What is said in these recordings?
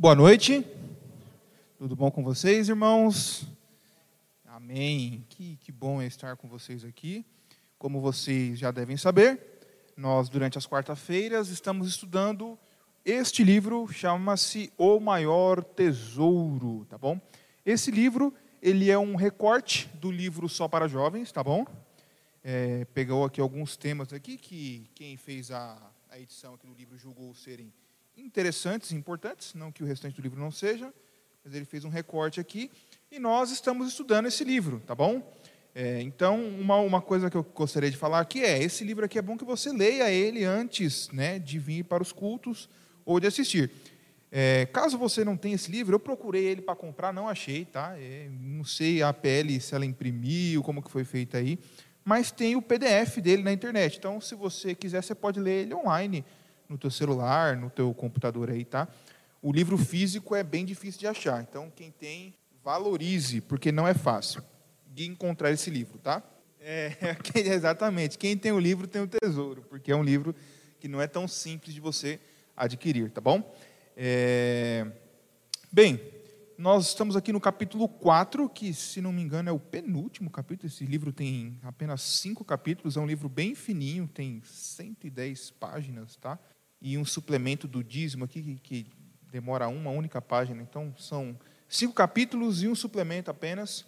Boa noite. Tudo bom com vocês, irmãos? Amém. Que, que bom estar com vocês aqui. Como vocês já devem saber, nós, durante as quarta-feiras, estamos estudando este livro, chama-se O Maior Tesouro, tá bom? Esse livro, ele é um recorte do livro Só para Jovens, tá bom? É, pegou aqui alguns temas aqui que quem fez a, a edição aqui do livro julgou serem interessantes, importantes, não que o restante do livro não seja, mas ele fez um recorte aqui, e nós estamos estudando esse livro, tá bom? É, então, uma, uma coisa que eu gostaria de falar aqui é, esse livro aqui é bom que você leia ele antes né, de vir para os cultos ou de assistir. É, caso você não tenha esse livro, eu procurei ele para comprar, não achei, tá? É, não sei a PL se ela imprimiu, como que foi feita aí, mas tem o PDF dele na internet. Então, se você quiser, você pode ler ele online no teu celular, no teu computador aí, tá? O livro físico é bem difícil de achar. Então, quem tem, valorize, porque não é fácil de encontrar esse livro, tá? É, exatamente. Quem tem o livro tem o tesouro, porque é um livro que não é tão simples de você adquirir, tá bom? É... Bem, nós estamos aqui no capítulo 4, que, se não me engano, é o penúltimo capítulo. Esse livro tem apenas cinco capítulos, é um livro bem fininho, tem 110 páginas, tá? E um suplemento do dízimo aqui, que, que demora uma única página. Então, são cinco capítulos e um suplemento apenas.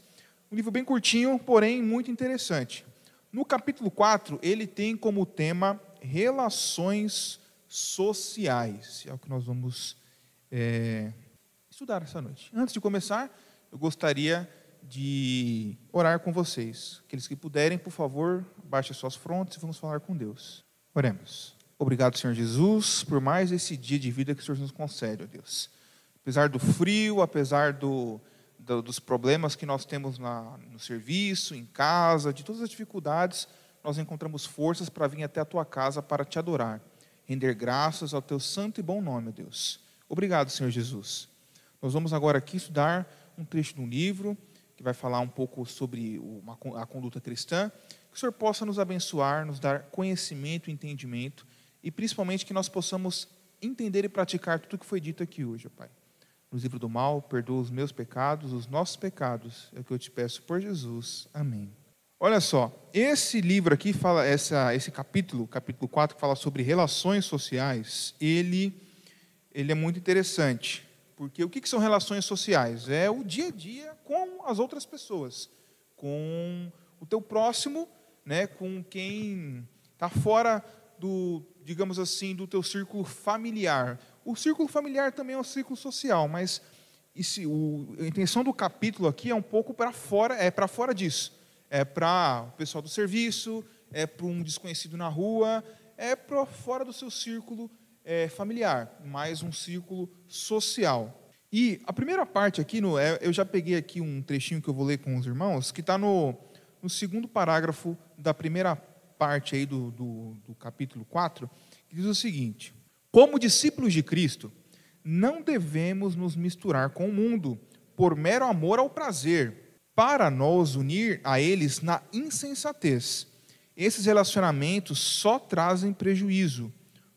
Um livro bem curtinho, porém muito interessante. No capítulo 4, ele tem como tema relações sociais. É o que nós vamos é, estudar essa noite. Antes de começar, eu gostaria de orar com vocês. Aqueles que puderem, por favor, baixem suas frontes e vamos falar com Deus. Oremos. Obrigado, Senhor Jesus, por mais esse dia de vida que o Senhor nos concede, ó Deus. Apesar do frio, apesar do, do, dos problemas que nós temos na, no serviço, em casa, de todas as dificuldades, nós encontramos forças para vir até a tua casa para te adorar, render graças ao teu santo e bom nome, ó Deus. Obrigado, Senhor Jesus. Nós vamos agora aqui estudar um trecho de um livro que vai falar um pouco sobre uma, a conduta cristã. Que o Senhor possa nos abençoar, nos dar conhecimento e entendimento e principalmente que nós possamos entender e praticar tudo o que foi dito aqui hoje, Pai. No livro do mal, perdoa os meus pecados, os nossos pecados, é o que eu te peço por Jesus. Amém. Olha só, esse livro aqui fala, essa, esse capítulo, capítulo 4, que fala sobre relações sociais, ele, ele é muito interessante. Porque o que, que são relações sociais? É o dia a dia com as outras pessoas, com o teu próximo, né, com quem está fora do, digamos assim, do teu círculo familiar. O círculo familiar também é um círculo social, mas esse, o, a intenção do capítulo aqui é um pouco para fora, é para fora disso. É para o pessoal do serviço, é para um desconhecido na rua, é para fora do seu círculo é, familiar, mais um círculo social. E a primeira parte aqui, no, é, eu já peguei aqui um trechinho que eu vou ler com os irmãos, que está no, no segundo parágrafo da primeira parte aí do, do, do capítulo 4, que diz o seguinte: Como discípulos de Cristo, não devemos nos misturar com o mundo por mero amor ao prazer, para nos unir a eles na insensatez. Esses relacionamentos só trazem prejuízo.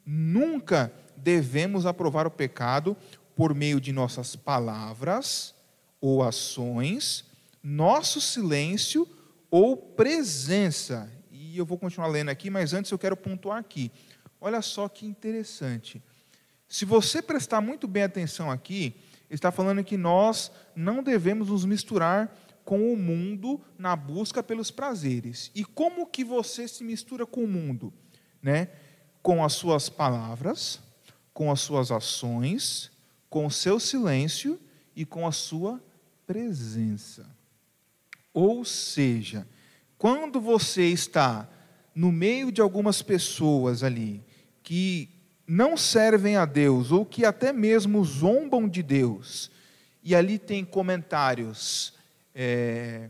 Nunca devemos aprovar o pecado por meio de nossas palavras ou ações, nosso silêncio ou presença e eu vou continuar lendo aqui, mas antes eu quero pontuar aqui. Olha só que interessante. Se você prestar muito bem atenção aqui, está falando que nós não devemos nos misturar com o mundo na busca pelos prazeres. E como que você se mistura com o mundo? Né? Com as suas palavras, com as suas ações, com o seu silêncio e com a sua presença. Ou seja, quando você está no meio de algumas pessoas ali que não servem a Deus ou que até mesmo zombam de Deus, e ali tem comentários é,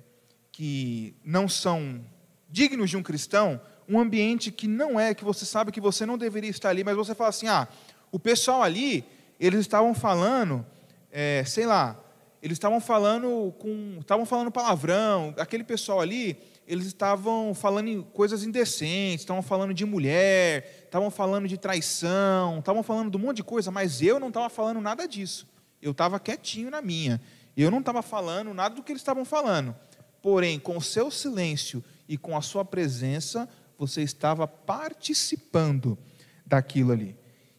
que não são dignos de um cristão, um ambiente que não é, que você sabe que você não deveria estar ali, mas você fala assim: ah, o pessoal ali, eles estavam falando, é, sei lá, eles estavam falando com, estavam falando palavrão, aquele pessoal ali, eles estavam falando coisas indecentes, estavam falando de mulher, estavam falando de traição, estavam falando de um monte de coisa, mas eu não estava falando nada disso. Eu estava quietinho na minha. Eu não estava falando nada do que eles estavam falando. Porém, com o seu silêncio e com a sua presença, você estava participando daquilo ali.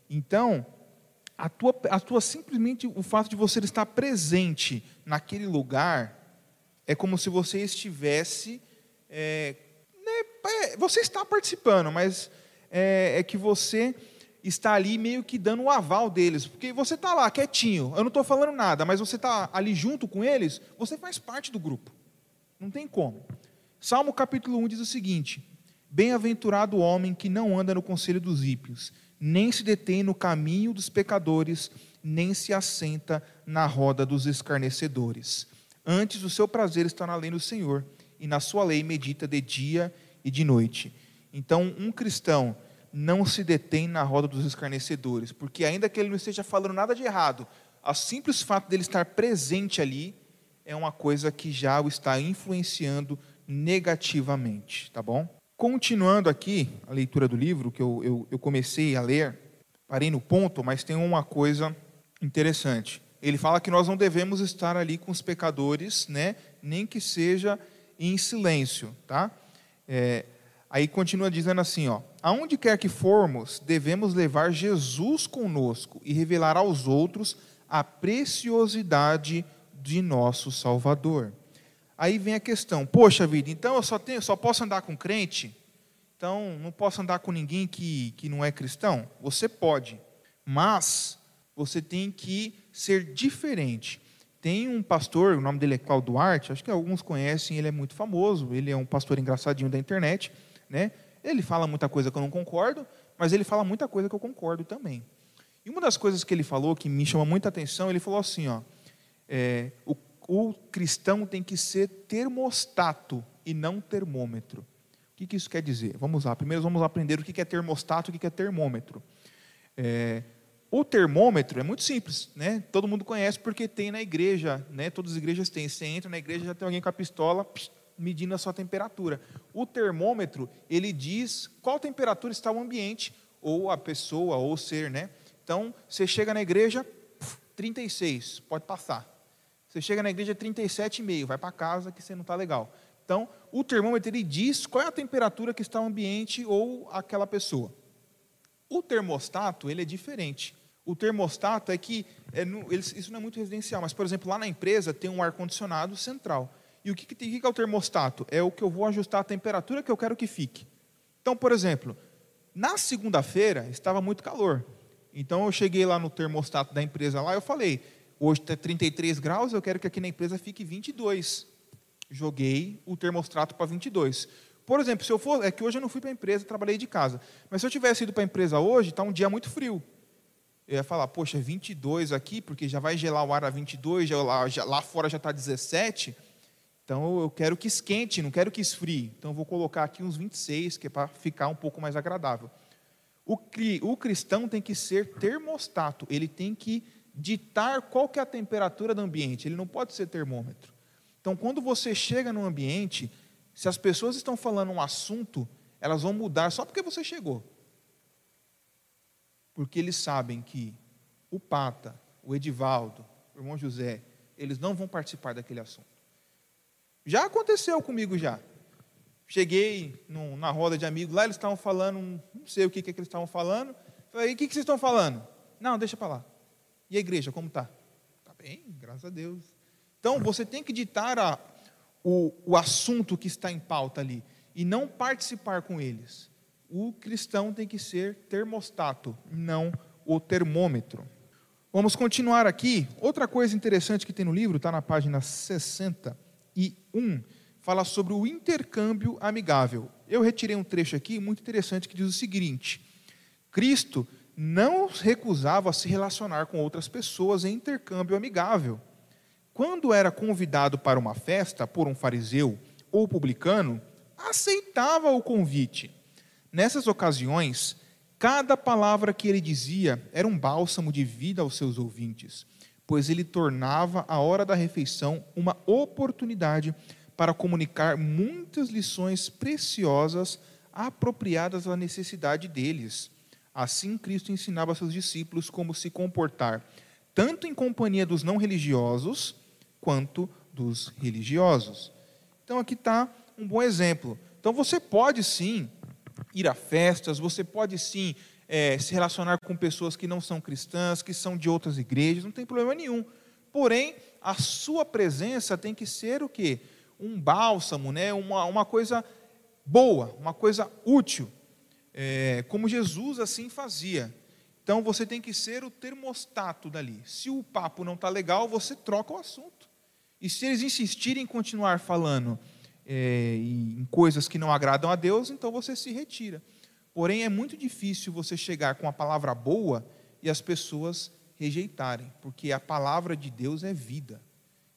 Então, a tua, a tua simplesmente o fato de você estar presente naquele lugar é como se você estivesse é, né, é, você está participando, mas é, é, que você está ali meio que dando o aval deles, porque você está lá quietinho, eu não estou falando nada, mas você está ali junto com eles, você faz parte do grupo, não tem como. Salmo capítulo 1 diz o seguinte: Bem-aventurado o homem que não anda no conselho dos ímpios, nem se detém no caminho dos pecadores, nem se assenta na roda dos escarnecedores. Antes, o seu prazer está na lei do Senhor, e na sua lei medita de dia e de noite. Então, um cristão não se detém na roda dos escarnecedores, porque ainda que ele não esteja falando nada de errado, o simples fato dele estar presente ali é uma coisa que já o está influenciando negativamente, tá bom? Continuando aqui a leitura do livro, que eu, eu, eu comecei a ler, parei no ponto, mas tem uma coisa interessante. Ele fala que nós não devemos estar ali com os pecadores, né, nem que seja em silêncio, tá? É, aí continua dizendo assim, ó, aonde quer que formos, devemos levar Jesus conosco e revelar aos outros a preciosidade de nosso Salvador. Aí vem a questão: poxa vida, então eu só, tenho, só posso andar com crente? Então não posso andar com ninguém que, que não é cristão? Você pode, mas você tem que ser diferente. Tem um pastor, o nome dele é Claudio Duarte, acho que alguns conhecem, ele é muito famoso, ele é um pastor engraçadinho da internet, né? Ele fala muita coisa que eu não concordo, mas ele fala muita coisa que eu concordo também. E uma das coisas que ele falou que me chama muita atenção, ele falou assim, ó, é, o o cristão tem que ser termostato e não termômetro. O que, que isso quer dizer? Vamos lá. Primeiro vamos aprender o que é termostato e o que é termômetro. É, o termômetro é muito simples, né? Todo mundo conhece porque tem na igreja, né? Todas as igrejas têm. Você entra na igreja já tem alguém com a pistola medindo a sua temperatura. O termômetro ele diz qual temperatura está o ambiente ou a pessoa ou o ser, né? Então você chega na igreja, 36, pode passar. Você chega na igreja 37,5, vai para casa que você não está legal. Então, o termômetro ele diz qual é a temperatura que está o ambiente ou aquela pessoa. O termostato ele é diferente. O termostato é que é, isso não é muito residencial, mas por exemplo lá na empresa tem um ar condicionado central. E o que, que, que é o termostato? É o que eu vou ajustar a temperatura que eu quero que fique. Então, por exemplo, na segunda-feira estava muito calor. Então eu cheguei lá no termostato da empresa lá, eu falei, Hoje está 33 graus, eu quero que aqui na empresa fique 22. Joguei o termostato para 22. Por exemplo, se eu for, é que hoje eu não fui para a empresa, trabalhei de casa. Mas se eu tivesse ido para a empresa hoje, está um dia muito frio. Eu ia falar, poxa, 22 aqui, porque já vai gelar o ar a 22, já, lá, já, lá fora já está 17. Então eu quero que esquente, não quero que esfrie. Então eu vou colocar aqui uns 26, que é para ficar um pouco mais agradável. O, o cristão tem que ser termostato, ele tem que ditar qual que é a temperatura do ambiente, ele não pode ser termômetro. Então, quando você chega no ambiente, se as pessoas estão falando um assunto, elas vão mudar só porque você chegou. Porque eles sabem que o Pata, o Edivaldo, o irmão José, eles não vão participar daquele assunto. Já aconteceu comigo já. Cheguei num, na roda de amigos, lá eles estavam falando, não sei o que, que, é eles estavam falando. Falei, o que, que vocês estão falando? Não, deixa para lá. E a igreja, como está? Está bem, graças a Deus. Então, você tem que ditar a, o, o assunto que está em pauta ali e não participar com eles. O cristão tem que ser termostato, não o termômetro. Vamos continuar aqui. Outra coisa interessante que tem no livro, está na página 61, fala sobre o intercâmbio amigável. Eu retirei um trecho aqui muito interessante que diz o seguinte: Cristo não recusava se relacionar com outras pessoas em intercâmbio amigável. Quando era convidado para uma festa por um fariseu ou publicano, aceitava o convite. Nessas ocasiões, cada palavra que ele dizia era um bálsamo de vida aos seus ouvintes, pois ele tornava a hora da refeição uma oportunidade para comunicar muitas lições preciosas apropriadas à necessidade deles. Assim, Cristo ensinava seus discípulos como se comportar, tanto em companhia dos não religiosos quanto dos religiosos. Então aqui está um bom exemplo. Então você pode sim ir a festas, você pode sim é, se relacionar com pessoas que não são cristãs, que são de outras igrejas, não tem problema nenhum. Porém, a sua presença tem que ser o quê? Um bálsamo, né? uma, uma coisa boa, uma coisa útil, é, como Jesus assim fazia. Então você tem que ser o termostato dali. Se o papo não está legal, você troca o assunto. E se eles insistirem em continuar falando é, em coisas que não agradam a Deus, então você se retira. Porém, é muito difícil você chegar com a palavra boa e as pessoas rejeitarem, porque a palavra de Deus é vida.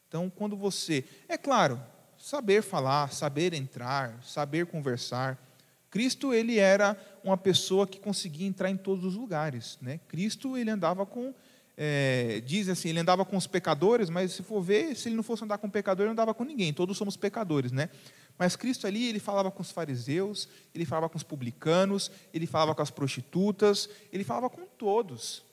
Então, quando você. É claro, saber falar, saber entrar, saber conversar. Cristo, ele era uma pessoa que conseguia entrar em todos os lugares. Né? Cristo, ele andava com. É, diz assim, ele andava com os pecadores, mas se for ver, se ele não fosse andar com pecador, ele não andava com ninguém. Todos somos pecadores, né? Mas Cristo ali, ele falava com os fariseus, ele falava com os publicanos, ele falava com as prostitutas, ele falava com todos,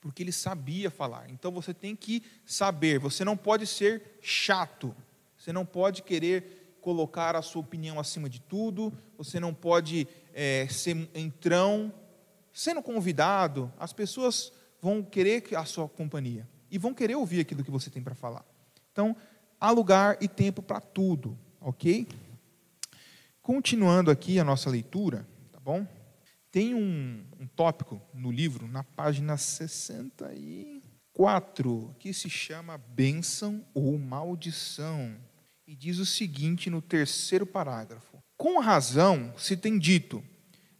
porque ele sabia falar. Então você tem que saber, você não pode ser chato, você não pode querer colocar a sua opinião acima de tudo, você não pode é, ser entrão. Sendo convidado, as pessoas vão querer a sua companhia e vão querer ouvir aquilo que você tem para falar. Então, há lugar e tempo para tudo. Ok? Continuando aqui a nossa leitura, tá bom? Tem um, um tópico no livro, na página 64, que se chama bênção ou maldição. E diz o seguinte no terceiro parágrafo: Com razão se tem dito: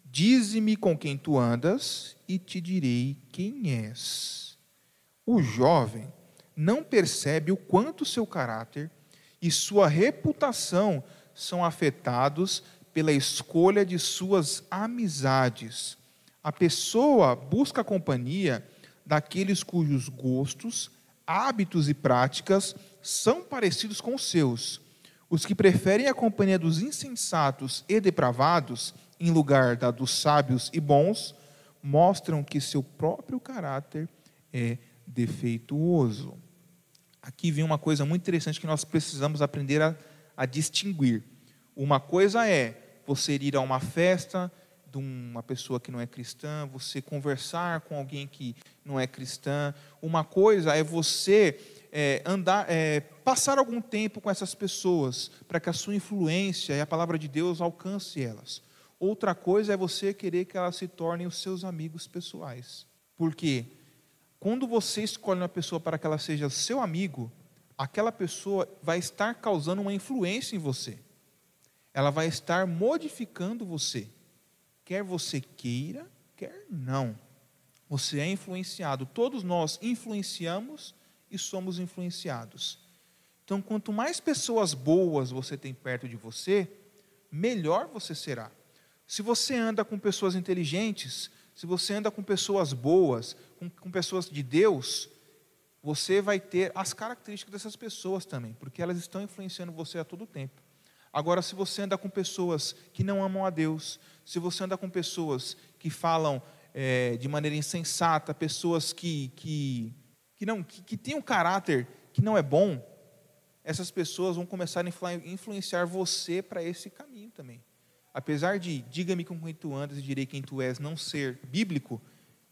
Dize-me com quem tu andas, e te direi quem és. O jovem não percebe o quanto seu caráter e sua reputação são afetados pela escolha de suas amizades. A pessoa busca a companhia daqueles cujos gostos, hábitos e práticas são parecidos com os seus. Os que preferem a companhia dos insensatos e depravados, em lugar da dos sábios e bons, mostram que seu próprio caráter é defeituoso. Aqui vem uma coisa muito interessante que nós precisamos aprender a, a distinguir. Uma coisa é você ir a uma festa de uma pessoa que não é cristã, você conversar com alguém que não é cristã. Uma coisa é você é, andar, é, passar algum tempo com essas pessoas para que a sua influência e a palavra de Deus alcance elas. Outra coisa é você querer que elas se tornem os seus amigos pessoais. Por quê? Quando você escolhe uma pessoa para que ela seja seu amigo, aquela pessoa vai estar causando uma influência em você. Ela vai estar modificando você. Quer você queira, quer não. Você é influenciado. Todos nós influenciamos e somos influenciados. Então, quanto mais pessoas boas você tem perto de você, melhor você será. Se você anda com pessoas inteligentes, se você anda com pessoas boas, com, com pessoas de Deus, você vai ter as características dessas pessoas também, porque elas estão influenciando você a todo tempo. Agora, se você anda com pessoas que não amam a Deus, se você anda com pessoas que falam é, de maneira insensata, pessoas que, que, que, não, que, que têm um caráter que não é bom, essas pessoas vão começar a influenciar você para esse caminho também apesar de diga-me com quem tu andas e direi quem tu és não ser bíblico,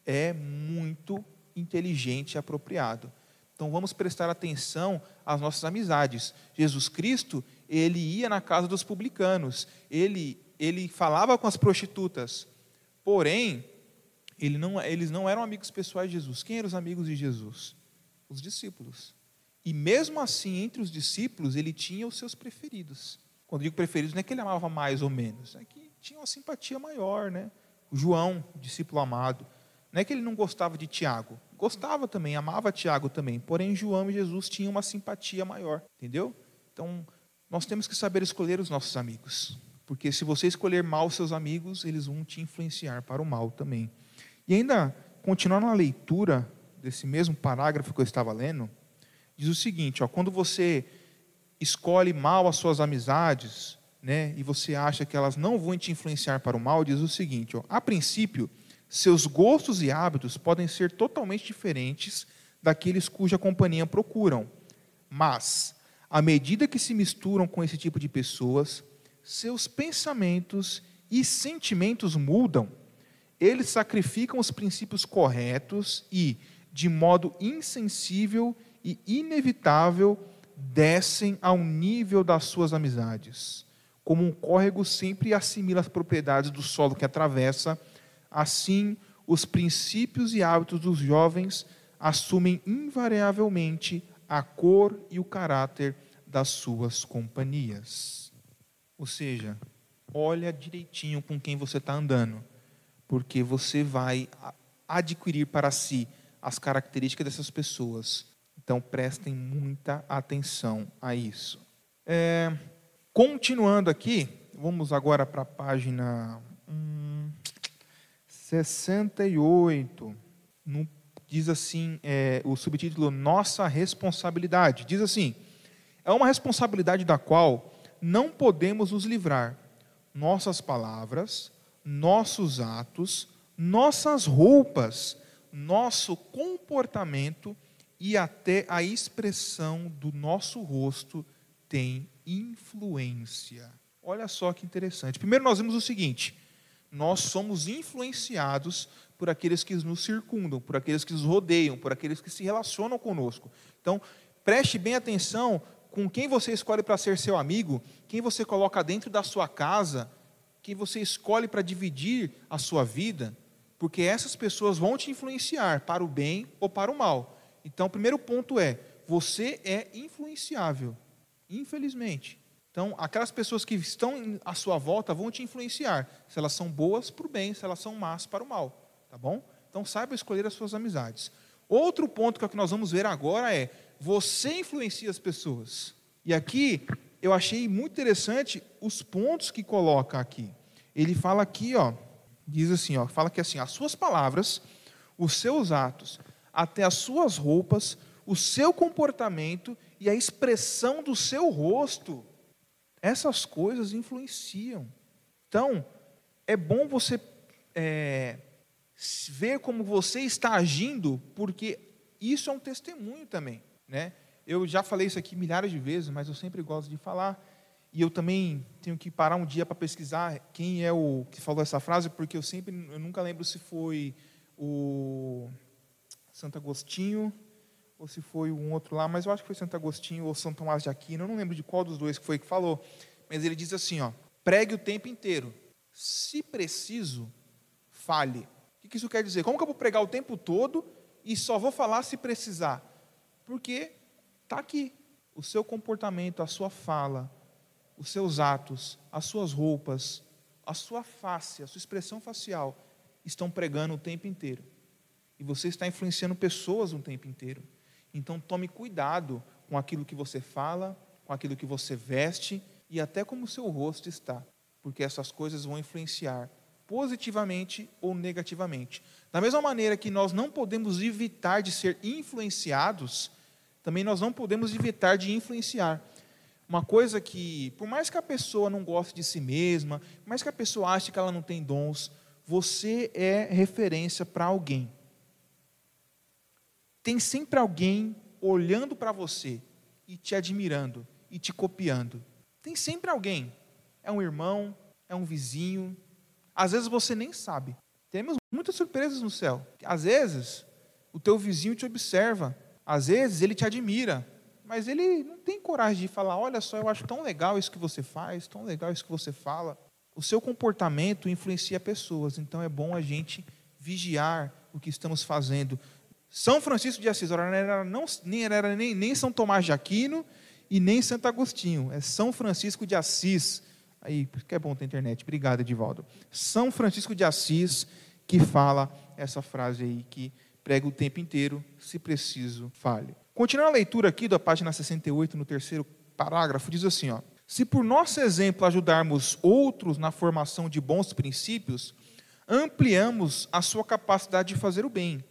é muito inteligente e apropriado. Então vamos prestar atenção às nossas amizades. Jesus Cristo, ele ia na casa dos publicanos, ele, ele falava com as prostitutas, porém, ele não, eles não eram amigos pessoais de Jesus. Quem eram os amigos de Jesus? Os discípulos. E mesmo assim, entre os discípulos, ele tinha os seus preferidos. Quando digo preferidos, não é que ele amava mais ou menos, é que tinha uma simpatia maior, né? O João, discípulo amado, não é que ele não gostava de Tiago, gostava também, amava Tiago também, porém João e Jesus tinham uma simpatia maior, entendeu? Então, nós temos que saber escolher os nossos amigos, porque se você escolher mal seus amigos, eles vão te influenciar para o mal também. E ainda, continuando na leitura desse mesmo parágrafo que eu estava lendo, diz o seguinte: ó, quando você escolhe mal as suas amizades, né, e você acha que elas não vão te influenciar para o mal, diz o seguinte: ó, a princípio, seus gostos e hábitos podem ser totalmente diferentes daqueles cuja companhia procuram. Mas, à medida que se misturam com esse tipo de pessoas, seus pensamentos e sentimentos mudam. Eles sacrificam os princípios corretos e, de modo insensível e inevitável, descem ao nível das suas amizades. Como um córrego sempre assimila as propriedades do solo que atravessa, assim os princípios e hábitos dos jovens assumem invariavelmente a cor e o caráter das suas companhias. Ou seja, olha direitinho com quem você está andando, porque você vai adquirir para si as características dessas pessoas. Então prestem muita atenção a isso. É, continuando aqui, vamos agora para a página hum, 68. No, diz assim, é, o subtítulo Nossa Responsabilidade. Diz assim: é uma responsabilidade da qual não podemos nos livrar. Nossas palavras, nossos atos, nossas roupas, nosso comportamento e até a expressão do nosso rosto tem influência. Olha só que interessante. Primeiro, nós vimos o seguinte: nós somos influenciados por aqueles que nos circundam, por aqueles que nos rodeiam, por aqueles que se relacionam conosco. Então, preste bem atenção com quem você escolhe para ser seu amigo, quem você coloca dentro da sua casa, quem você escolhe para dividir a sua vida, porque essas pessoas vão te influenciar para o bem ou para o mal. Então, o primeiro ponto é: você é influenciável, infelizmente. Então, aquelas pessoas que estão à sua volta vão te influenciar, se elas são boas para o bem, se elas são más para o mal, tá bom? Então, saiba escolher as suas amizades. Outro ponto que, é o que nós vamos ver agora é você influencia as pessoas. E aqui eu achei muito interessante os pontos que coloca aqui. Ele fala aqui, ó, diz assim, ó, fala que assim, as suas palavras, os seus atos, até as suas roupas, o seu comportamento e a expressão do seu rosto, essas coisas influenciam. Então, é bom você é, ver como você está agindo, porque isso é um testemunho também. Né? Eu já falei isso aqui milhares de vezes, mas eu sempre gosto de falar. E eu também tenho que parar um dia para pesquisar quem é o que falou essa frase, porque eu sempre, eu nunca lembro se foi o Santo Agostinho ou se foi um outro lá, mas eu acho que foi Santo Agostinho ou São Tomás de Aquino, eu não lembro de qual dos dois que foi que falou, mas ele diz assim, ó, pregue o tempo inteiro. Se preciso, fale. O que isso quer dizer? Como que eu vou pregar o tempo todo e só vou falar se precisar? Porque está aqui. O seu comportamento, a sua fala, os seus atos, as suas roupas, a sua face, a sua expressão facial estão pregando o tempo inteiro. E você está influenciando pessoas o tempo inteiro. Então tome cuidado com aquilo que você fala, com aquilo que você veste e até como o seu rosto está, porque essas coisas vão influenciar positivamente ou negativamente. Da mesma maneira que nós não podemos evitar de ser influenciados, também nós não podemos evitar de influenciar. Uma coisa que, por mais que a pessoa não goste de si mesma, por mais que a pessoa ache que ela não tem dons, você é referência para alguém. Tem sempre alguém olhando para você e te admirando e te copiando. Tem sempre alguém. É um irmão, é um vizinho, às vezes você nem sabe. Temos muitas surpresas no céu. Às vezes, o teu vizinho te observa. Às vezes, ele te admira. Mas ele não tem coragem de falar: olha só, eu acho tão legal isso que você faz, tão legal isso que você fala. O seu comportamento influencia pessoas, então é bom a gente vigiar o que estamos fazendo. São Francisco de Assis, não era, não, nem, era nem, nem São Tomás de Aquino e nem Santo Agostinho, é São Francisco de Assis Aí, que é bom ter internet. Obrigado, Edivaldo. São Francisco de Assis que fala essa frase aí, que prega o tempo inteiro, se preciso, fale. Continuando a leitura aqui da página 68, no terceiro parágrafo, diz assim, ó. Se por nosso exemplo ajudarmos outros na formação de bons princípios, ampliamos a sua capacidade de fazer o bem.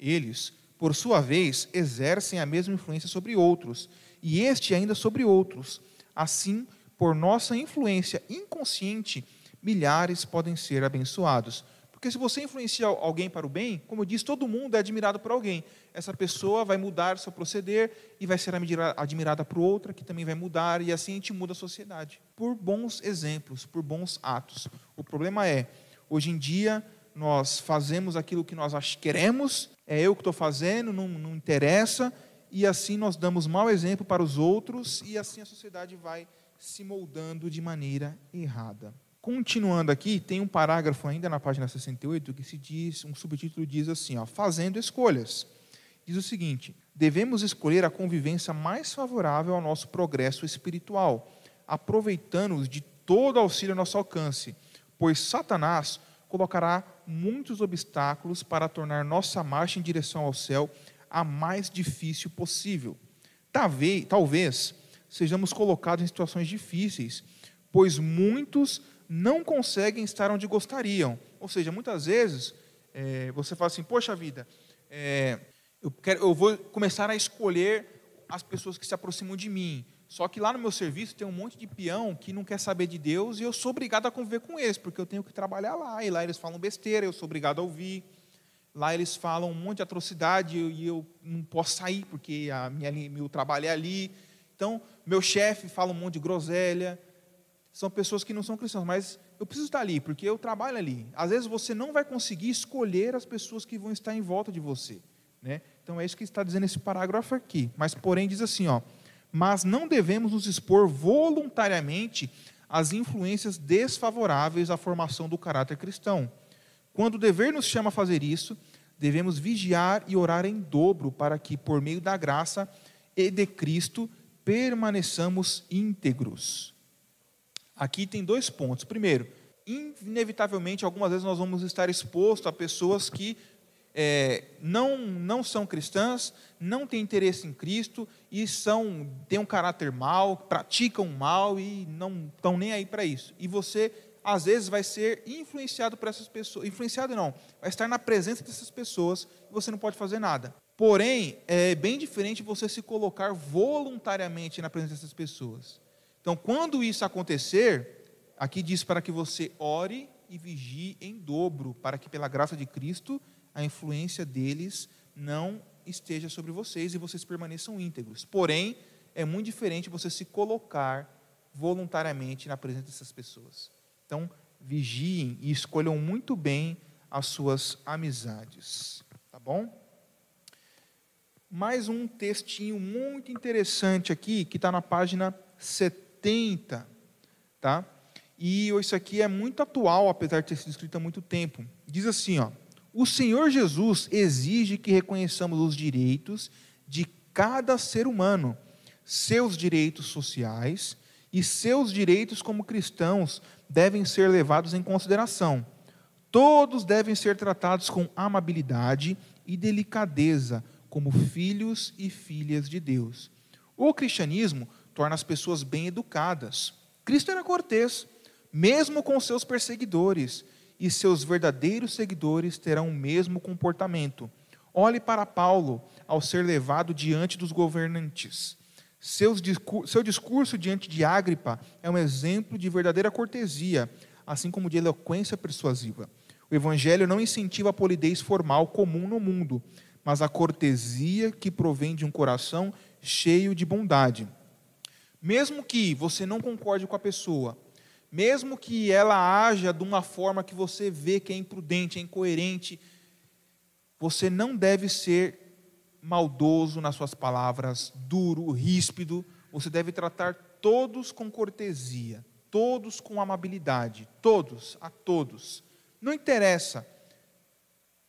Eles, por sua vez, exercem a mesma influência sobre outros, e este ainda sobre outros. Assim, por nossa influência inconsciente, milhares podem ser abençoados. Porque se você influencia alguém para o bem, como eu disse, todo mundo é admirado por alguém. Essa pessoa vai mudar seu proceder e vai ser admirada por outra, que também vai mudar, e assim a gente muda a sociedade. Por bons exemplos, por bons atos. O problema é, hoje em dia, nós fazemos aquilo que nós queremos, é eu que estou fazendo, não, não interessa, e assim nós damos mau exemplo para os outros, e assim a sociedade vai se moldando de maneira errada. Continuando aqui, tem um parágrafo ainda na página 68 que se diz, um subtítulo diz assim, ó, fazendo escolhas. Diz o seguinte: devemos escolher a convivência mais favorável ao nosso progresso espiritual, aproveitando-nos de todo auxílio ao nosso alcance, pois Satanás colocará muitos obstáculos para tornar nossa marcha em direção ao céu a mais difícil possível. Talvez, talvez sejamos colocados em situações difíceis, pois muitos não conseguem estar onde gostariam. Ou seja, muitas vezes é, você fala assim: Poxa vida, é, eu, quero, eu vou começar a escolher as pessoas que se aproximam de mim. Só que lá no meu serviço tem um monte de peão que não quer saber de Deus e eu sou obrigado a conviver com eles, porque eu tenho que trabalhar lá. E lá eles falam besteira, eu sou obrigado a ouvir. Lá eles falam um monte de atrocidade e eu não posso sair, porque a minha, meu trabalho é ali. Então, meu chefe fala um monte de groselha. São pessoas que não são cristãos, mas eu preciso estar ali, porque eu trabalho ali. Às vezes você não vai conseguir escolher as pessoas que vão estar em volta de você. Né? Então é isso que está dizendo esse parágrafo aqui. Mas, porém, diz assim: ó, mas não devemos nos expor voluntariamente às influências desfavoráveis à formação do caráter cristão. Quando o dever nos chama a fazer isso, devemos vigiar e orar em dobro para que, por meio da graça e de Cristo, permaneçamos íntegros. Aqui tem dois pontos. Primeiro, inevitavelmente, algumas vezes nós vamos estar expostos a pessoas que é, não, não são cristãs, não têm interesse em Cristo e são têm um caráter mal, praticam mal e não estão nem aí para isso. E você às vezes vai ser influenciado por essas pessoas, influenciado não, vai estar na presença dessas pessoas e você não pode fazer nada. Porém, é bem diferente você se colocar voluntariamente na presença dessas pessoas. Então, quando isso acontecer, aqui diz para que você ore e vigie em dobro, para que pela graça de Cristo a influência deles não esteja sobre vocês e vocês permaneçam íntegros. Porém, é muito diferente você se colocar voluntariamente na presença dessas pessoas. Então, vigiem e escolham muito bem as suas amizades. Tá bom? Mais um textinho muito interessante aqui, que está na página 70. Tá? E isso aqui é muito atual, apesar de ter sido escrito há muito tempo. Diz assim, ó. O Senhor Jesus exige que reconheçamos os direitos de cada ser humano, seus direitos sociais e seus direitos como cristãos devem ser levados em consideração. Todos devem ser tratados com amabilidade e delicadeza, como filhos e filhas de Deus. O cristianismo torna as pessoas bem educadas. Cristo era cortês, mesmo com seus perseguidores e seus verdadeiros seguidores terão o mesmo comportamento. Olhe para Paulo ao ser levado diante dos governantes. Seus seu discurso diante de Ágripa é um exemplo de verdadeira cortesia, assim como de eloquência persuasiva. O Evangelho não incentiva a polidez formal comum no mundo, mas a cortesia que provém de um coração cheio de bondade. Mesmo que você não concorde com a pessoa, mesmo que ela haja de uma forma que você vê que é imprudente, é incoerente, você não deve ser maldoso nas suas palavras, duro, ríspido, você deve tratar todos com cortesia, todos com amabilidade, todos, a todos. Não interessa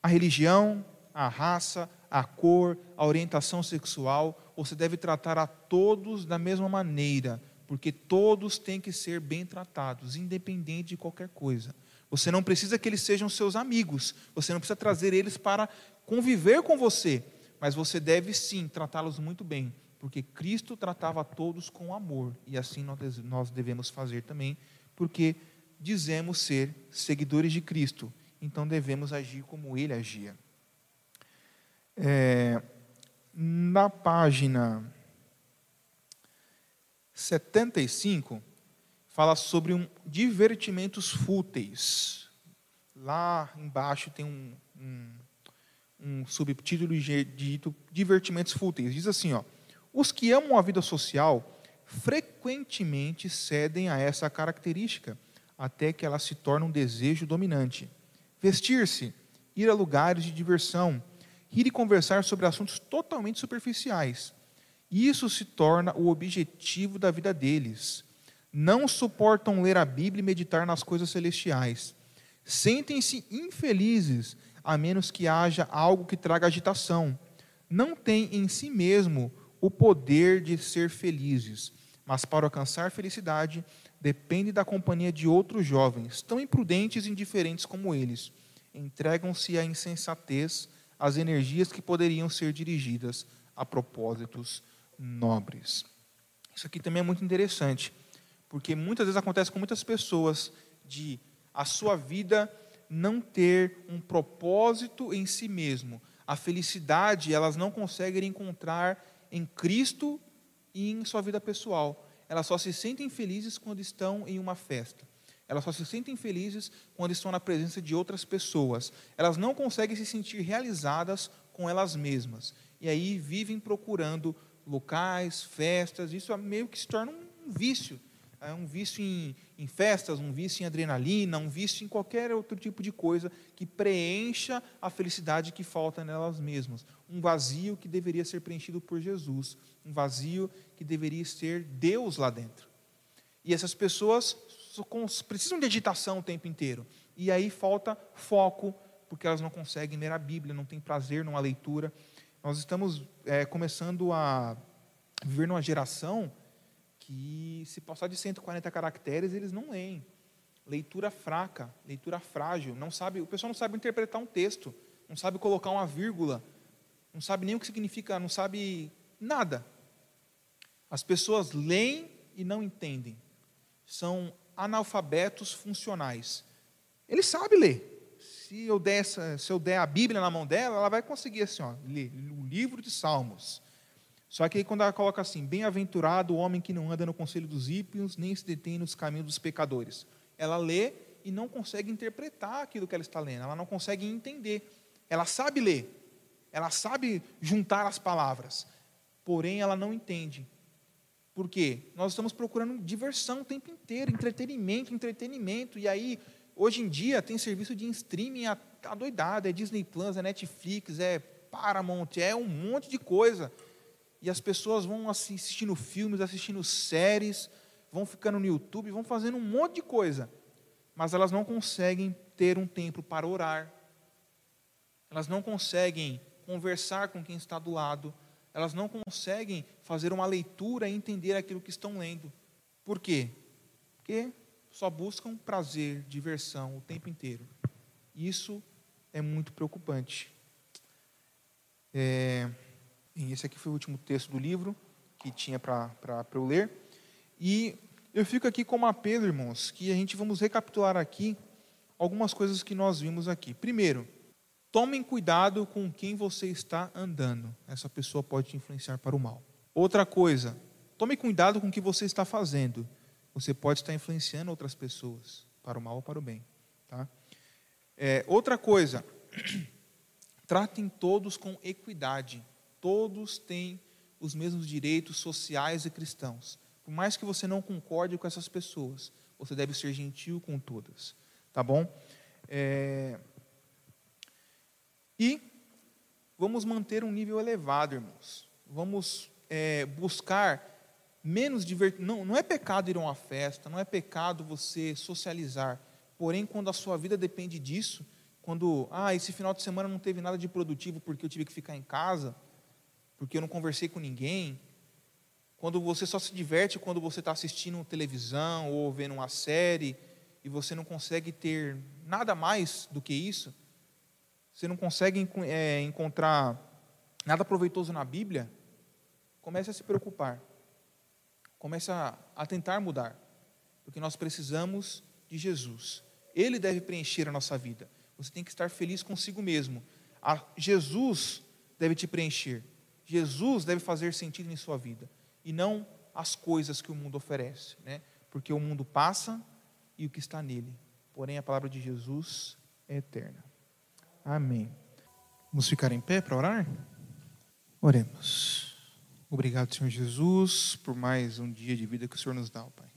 a religião, a raça, a cor, a orientação sexual, você deve tratar a todos da mesma maneira, porque todos têm que ser bem tratados, independente de qualquer coisa. Você não precisa que eles sejam seus amigos, você não precisa trazer eles para conviver com você, mas você deve sim tratá-los muito bem, porque Cristo tratava todos com amor, e assim nós devemos fazer também, porque dizemos ser seguidores de Cristo, então devemos agir como ele agia. É, na página 75 fala sobre um divertimentos fúteis. lá embaixo tem um, um, um subtítulo dito Divertimentos Fúteis. Diz assim: ó, os que amam a vida social frequentemente cedem a essa característica, até que ela se torne um desejo dominante. Vestir-se, ir a lugares de diversão, rir e conversar sobre assuntos totalmente superficiais. Isso se torna o objetivo da vida deles. Não suportam ler a Bíblia e meditar nas coisas celestiais. Sentem-se infelizes, a menos que haja algo que traga agitação. Não têm em si mesmo o poder de ser felizes, mas para alcançar felicidade depende da companhia de outros jovens, tão imprudentes e indiferentes como eles. Entregam-se à insensatez, às energias que poderiam ser dirigidas a propósitos nobres. Isso aqui também é muito interessante, porque muitas vezes acontece com muitas pessoas de a sua vida não ter um propósito em si mesmo. A felicidade elas não conseguem encontrar em Cristo e em sua vida pessoal. Elas só se sentem felizes quando estão em uma festa. Elas só se sentem felizes quando estão na presença de outras pessoas. Elas não conseguem se sentir realizadas com elas mesmas. E aí vivem procurando locais, festas. Isso meio que se torna um vício é um vício em, em, festas, um vício em adrenalina, um vício em qualquer outro tipo de coisa que preencha a felicidade que falta nelas mesmas. Um vazio que deveria ser preenchido por Jesus, um vazio que deveria ser Deus lá dentro. E essas pessoas precisam de agitação o tempo inteiro. E aí falta foco, porque elas não conseguem ler a Bíblia, não têm prazer numa leitura. Nós estamos é, começando a viver numa geração que se passar de 140 caracteres, eles não leem. Leitura fraca, leitura frágil, não sabe, o pessoal não sabe interpretar um texto, não sabe colocar uma vírgula, não sabe nem o que significa, não sabe nada. As pessoas leem e não entendem. São analfabetos funcionais. Ele sabe ler. Se eu, der se eu der a Bíblia na mão dela, ela vai conseguir assim, ó, ler o livro de Salmos. Só que aí quando ela coloca assim, bem-aventurado o homem que não anda no conselho dos ímpios, nem se detém nos caminhos dos pecadores. Ela lê e não consegue interpretar aquilo que ela está lendo, ela não consegue entender. Ela sabe ler, ela sabe juntar as palavras, porém ela não entende. Por quê? Nós estamos procurando diversão o tempo inteiro, entretenimento, entretenimento, e aí, hoje em dia, tem serviço de streaming adoidado, é Disney Plus, é Netflix, é Paramount, é um monte de coisa e as pessoas vão assistindo filmes, assistindo séries, vão ficando no YouTube, vão fazendo um monte de coisa, mas elas não conseguem ter um tempo para orar, elas não conseguem conversar com quem está do lado, elas não conseguem fazer uma leitura e entender aquilo que estão lendo. Por quê? Porque só buscam prazer, diversão o tempo inteiro. Isso é muito preocupante. É... Esse aqui foi o último texto do livro que tinha para eu ler. E eu fico aqui com um apelo, irmãos, que a gente vamos recapitular aqui algumas coisas que nós vimos aqui. Primeiro, tomem cuidado com quem você está andando. Essa pessoa pode te influenciar para o mal. Outra coisa, tome cuidado com o que você está fazendo. Você pode estar influenciando outras pessoas para o mal ou para o bem. Tá? É, outra coisa, tratem todos com equidade todos têm os mesmos direitos sociais e cristãos. Por mais que você não concorde com essas pessoas, você deve ser gentil com todas. Tá bom? É... E vamos manter um nível elevado, irmãos. Vamos é, buscar menos divertido. Não, não é pecado ir a uma festa, não é pecado você socializar. Porém, quando a sua vida depende disso, quando, ah, esse final de semana não teve nada de produtivo porque eu tive que ficar em casa, porque eu não conversei com ninguém. Quando você só se diverte quando você está assistindo televisão ou vendo uma série e você não consegue ter nada mais do que isso, você não consegue é, encontrar nada proveitoso na Bíblia, comece a se preocupar. Comece a, a tentar mudar. Porque nós precisamos de Jesus. Ele deve preencher a nossa vida. Você tem que estar feliz consigo mesmo. A Jesus deve te preencher. Jesus deve fazer sentido em sua vida e não as coisas que o mundo oferece, né? Porque o mundo passa e o que está nele. Porém, a palavra de Jesus eterna. Amém. Vamos ficar em pé para orar? Oremos. Obrigado, Senhor Jesus, por mais um dia de vida que o Senhor nos dá, Pai.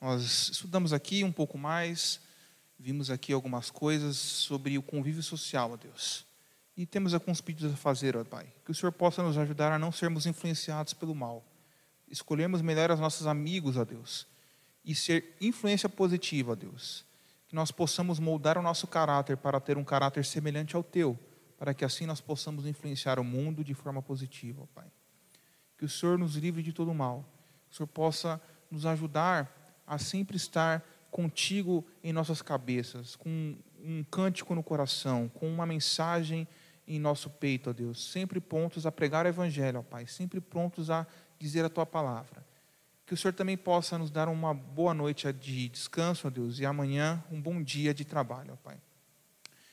Nós estudamos aqui um pouco mais, vimos aqui algumas coisas sobre o convívio social, ó Deus. E temos alguns pedidos a fazer, ó Pai. Que o Senhor possa nos ajudar a não sermos influenciados pelo mal. Escolhermos melhor os nossos amigos, ó Deus. E ser influência positiva, ó Deus. Que nós possamos moldar o nosso caráter para ter um caráter semelhante ao Teu para que assim nós possamos influenciar o mundo de forma positiva, ó Pai. Que o Senhor nos livre de todo mal, que o Senhor possa nos ajudar a sempre estar contigo em nossas cabeças, com um cântico no coração, com uma mensagem em nosso peito, ó Deus, sempre prontos a pregar o Evangelho, ó Pai, sempre prontos a dizer a Tua palavra. Que o Senhor também possa nos dar uma boa noite de descanso, ó Deus, e amanhã um bom dia de trabalho, ó Pai.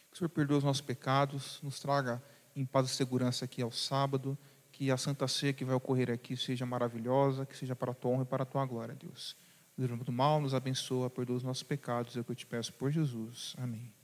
Que o Senhor perdoe os nossos pecados, nos traga em paz e segurança aqui ao sábado, que a Santa Ceia que vai ocorrer aqui seja maravilhosa, que seja para a tua honra e para a tua glória, Deus. Livra do mal, nos abençoa, perdoa os nossos pecados, é o que eu te peço por Jesus. Amém.